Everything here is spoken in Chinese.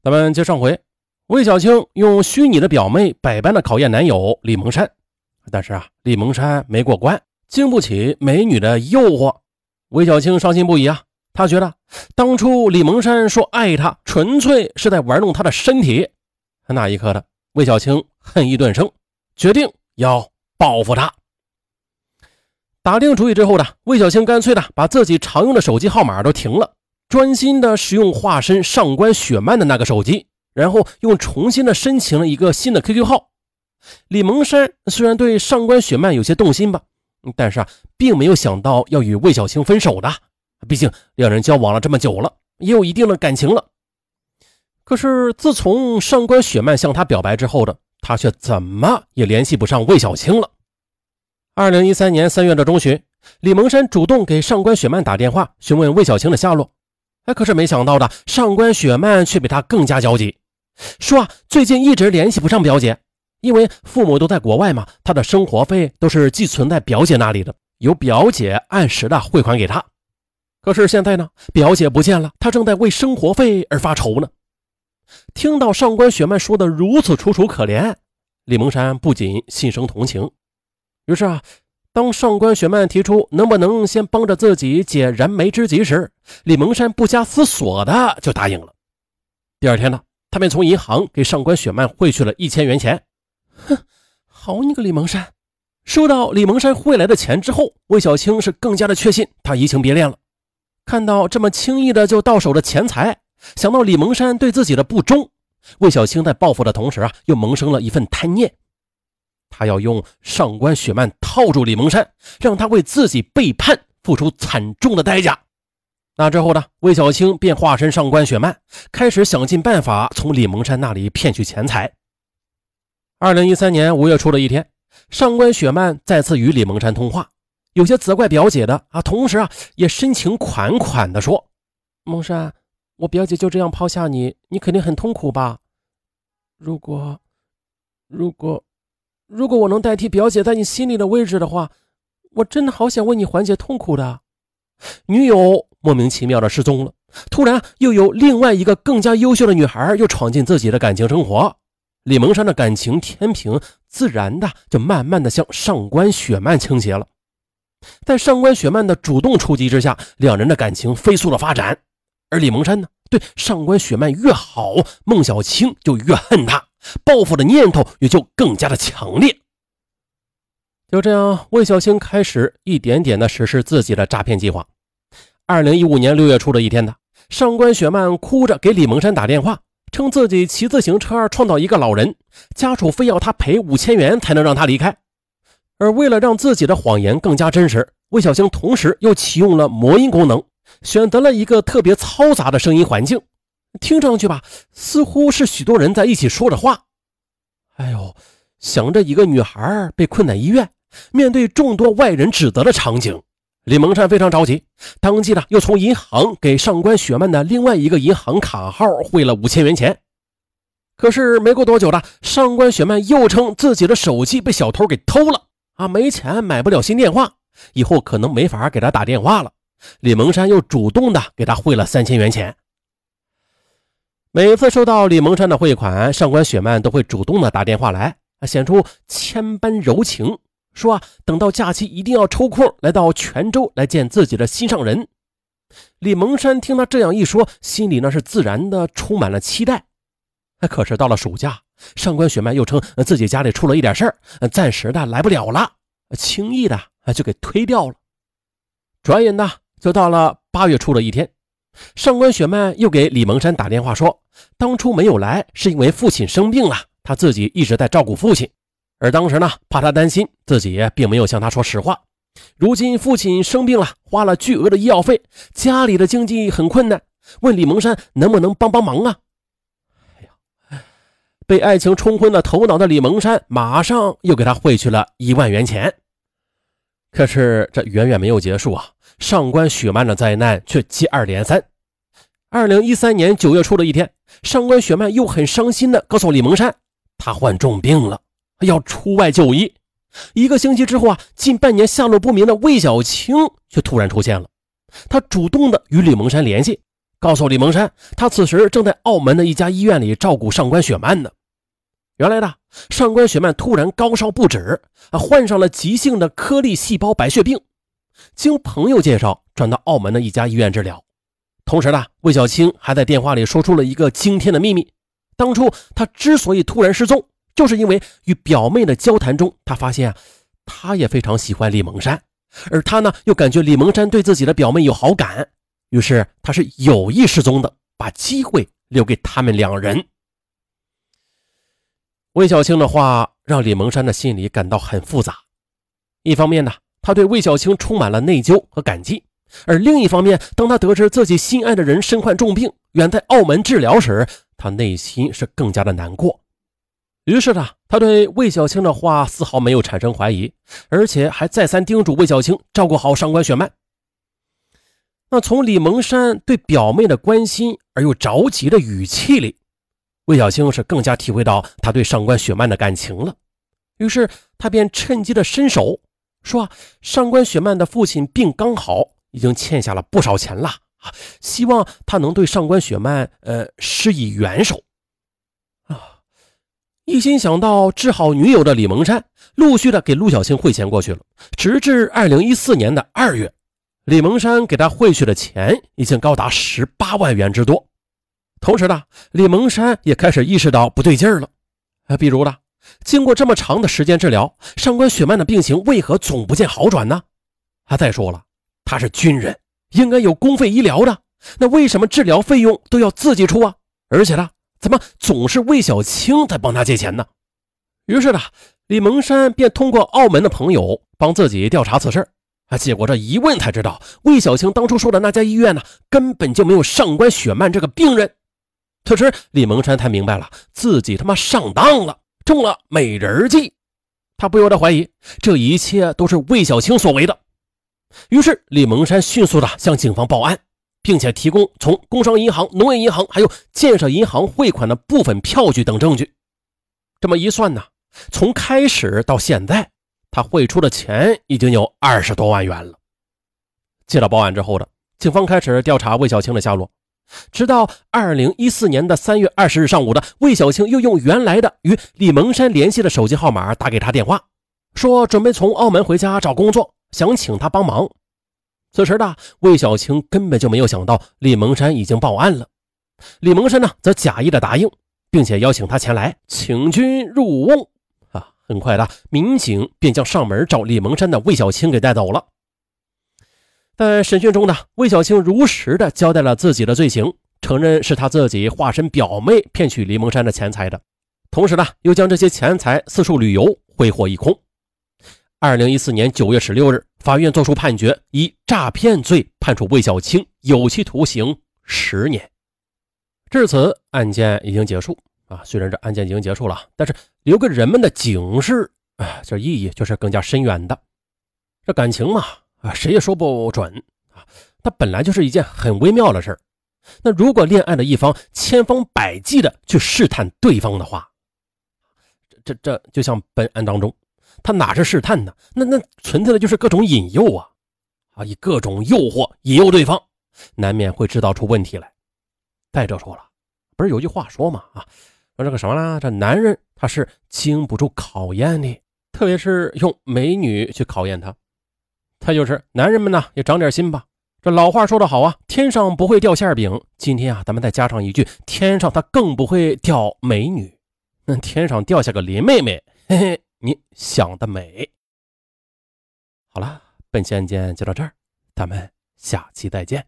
咱们接上回，魏小青用虚拟的表妹百般的考验男友李蒙山，但是啊，李蒙山没过关，经不起美女的诱惑。魏小青伤心不已啊，他觉得当初李蒙山说爱他，纯粹是在玩弄他的身体。那一刻的魏小青恨意顿生，决定要报复他。打定主意之后呢魏小青干脆的把自己常用的手机号码都停了。专心的使用化身上官雪漫的那个手机，然后又重新的申请了一个新的 QQ 号。李蒙山虽然对上官雪漫有些动心吧，但是啊，并没有想到要与魏小青分手的。毕竟两人交往了这么久了，也有一定的感情了。可是自从上官雪漫向他表白之后的，他却怎么也联系不上魏小青了。二零一三年三月的中旬，李蒙山主动给上官雪漫打电话，询问魏小青的下落。哎，可是没想到的，上官雪曼却比他更加焦急，说啊，最近一直联系不上表姐，因为父母都在国外嘛，她的生活费都是寄存在表姐那里的，由表姐按时的汇款给他。可是现在呢，表姐不见了，她正在为生活费而发愁呢。听到上官雪曼说的如此楚楚可怜，李蒙山不仅心生同情，于是啊。当上官雪漫提出能不能先帮着自己解燃眉之急时，李蒙山不加思索的就答应了。第二天呢，他便从银行给上官雪漫汇去了一千元钱。哼，好你个李蒙山！收到李蒙山汇来的钱之后，魏小青是更加的确信他移情别恋了。看到这么轻易的就到手的钱财，想到李蒙山对自己的不忠，魏小青在报复的同时啊，又萌生了一份贪念。他要用上官雪漫套住李蒙山，让他为自己背叛付出惨重的代价。那之后呢？魏小青便化身上官雪漫，开始想尽办法从李蒙山那里骗取钱财。二零一三年五月初的一天，上官雪漫再次与李蒙山通话，有些责怪表姐的啊，同时啊，也深情款款地说：“蒙山，我表姐就这样抛下你，你肯定很痛苦吧？如果，如果……”如果我能代替表姐在你心里的位置的话，我真的好想为你缓解痛苦的。女友莫名其妙的失踪了，突然又有另外一个更加优秀的女孩又闯进自己的感情生活，李蒙山的感情天平自然的就慢慢的向上官雪漫倾斜了。在上官雪漫的主动出击之下，两人的感情飞速的发展。而李蒙山呢，对上官雪漫越好，孟小青就越恨他。报复的念头也就更加的强烈。就这样，魏小青开始一点点的实施自己的诈骗计划。二零一五年六月初的一天呢，上官雪曼哭着给李蒙山打电话，称自己骑自行车撞到一个老人，家属非要他赔五千元才能让他离开。而为了让自己的谎言更加真实，魏小青同时又启用了魔音功能，选择了一个特别嘈杂的声音环境。听上去吧，似乎是许多人在一起说着话。哎呦，想着一个女孩被困在医院，面对众多外人指责的场景，李蒙山非常着急，当即呢又从银行给上官雪曼的另外一个银行卡号汇了五千元钱。可是没过多久的，上官雪曼又称自己的手机被小偷给偷了啊，没钱买不了新电话，以后可能没法给他打电话了。李蒙山又主动的给他汇了三千元钱。每次收到李蒙山的汇款，上官雪曼都会主动的打电话来，显出千般柔情，说啊，等到假期一定要抽空来到泉州来见自己的心上人。李蒙山听他这样一说，心里那是自然的充满了期待。可是到了暑假，上官雪曼又称自己家里出了一点事儿，暂时的来不了了，轻易的就给推掉了。转眼的就到了八月初的一天。上官雪曼又给李蒙山打电话说，当初没有来是因为父亲生病了，他自己一直在照顾父亲，而当时呢，怕他担心，自己并没有向他说实话。如今父亲生病了，花了巨额的医药费，家里的经济很困难，问李蒙山能不能帮帮忙啊？哎呀，被爱情冲昏了头脑的李蒙山，马上又给他汇去了一万元钱。可是这远远没有结束啊！上官雪漫的灾难却接二连三。二零一三年九月初的一天，上官雪漫又很伤心的告诉李蒙山，他患重病了，要出外就医。一个星期之后啊，近半年下落不明的魏小青却突然出现了。他主动的与李蒙山联系，告诉李蒙山，他此时正在澳门的一家医院里照顾上官雪曼呢。原来的上官雪曼突然高烧不止啊，患上了急性的颗粒细胞白血病，经朋友介绍转到澳门的一家医院治疗。同时呢，魏小青还在电话里说出了一个惊天的秘密：当初他之所以突然失踪，就是因为与表妹的交谈中，他发现啊，他也非常喜欢李蒙山，而他呢又感觉李蒙山对自己的表妹有好感。于是他是有意失踪的，把机会留给他们两人。魏小青的话让李蒙山的心里感到很复杂。一方面呢，他对魏小青充满了内疚和感激；而另一方面，当他得知自己心爱的人身患重病，远在澳门治疗时，他内心是更加的难过。于是呢，他对魏小青的话丝毫没有产生怀疑，而且还再三叮嘱魏小青照顾好上官雪曼。那从李蒙山对表妹的关心而又着急的语气里，魏小青是更加体会到他对上官雪曼的感情了。于是他便趁机的伸手说：“上官雪曼的父亲病刚好，已经欠下了不少钱了，希望他能对上官雪曼呃施以援手。”啊，一心想到治好女友的李蒙山，陆续的给陆小青汇钱过去了，直至二零一四年的二月。李蒙山给他汇去的钱已经高达十八万元之多，同时呢，李蒙山也开始意识到不对劲儿了。啊，比如呢，经过这么长的时间治疗，上官雪曼的病情为何总不见好转呢？啊，再说了，他是军人，应该有公费医疗的，那为什么治疗费用都要自己出啊？而且呢，怎么总是魏小青在帮他借钱呢？于是呢，李蒙山便通过澳门的朋友帮自己调查此事。啊！结果这一问才知道，魏小青当初说的那家医院呢，根本就没有上官雪曼这个病人。此时，李蒙山才明白了自己他妈上当了，中了美人计。他不由得怀疑，这一切都是魏小青所为的。于是，李蒙山迅速的向警方报案，并且提供从工商银行、农业银行还有建设银行汇款的部分票据等证据。这么一算呢，从开始到现在。他汇出的钱已经有二十多万元了。接到报案之后的警方开始调查魏小青的下落，直到二零一四年的三月二十日上午的，魏小青又用原来的与李蒙山联系的手机号码打给他电话，说准备从澳门回家找工作，想请他帮忙。此时的魏小青根本就没有想到李蒙山已经报案了，李蒙山呢则假意的答应，并且邀请他前来请君入瓮。啊很快的，民警便将上门找李蒙山的魏小青给带走了。在审讯中呢，魏小青如实的交代了自己的罪行，承认是他自己化身表妹骗取李蒙山的钱财的，同时呢，又将这些钱财四处旅游，挥霍一空。二零一四年九月十六日，法院作出判决，以诈骗罪判处魏小青有期徒刑十年。至此，案件已经结束。啊，虽然这案件已经结束了，但是留给人们的警示啊，这意义就是更加深远的。这感情嘛，啊，谁也说不准啊。它本来就是一件很微妙的事。那如果恋爱的一方千方百计的去试探对方的话，这这这就像本案当中，他哪是试探呢？那那存在的就是各种引诱啊啊，以各种诱惑引诱对方，难免会制造出问题来。再者说了，不是有句话说嘛啊？说这个什么呢？这男人他是经不住考验的，特别是用美女去考验他。他就是男人们呢，也长点心吧。这老话说得好啊，天上不会掉馅饼。今天啊，咱们再加上一句，天上它更不会掉美女。那天上掉下个林妹妹，嘿嘿，你想的美。好了，本期案件就到这儿，咱们下期再见。